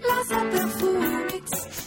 Las perfumes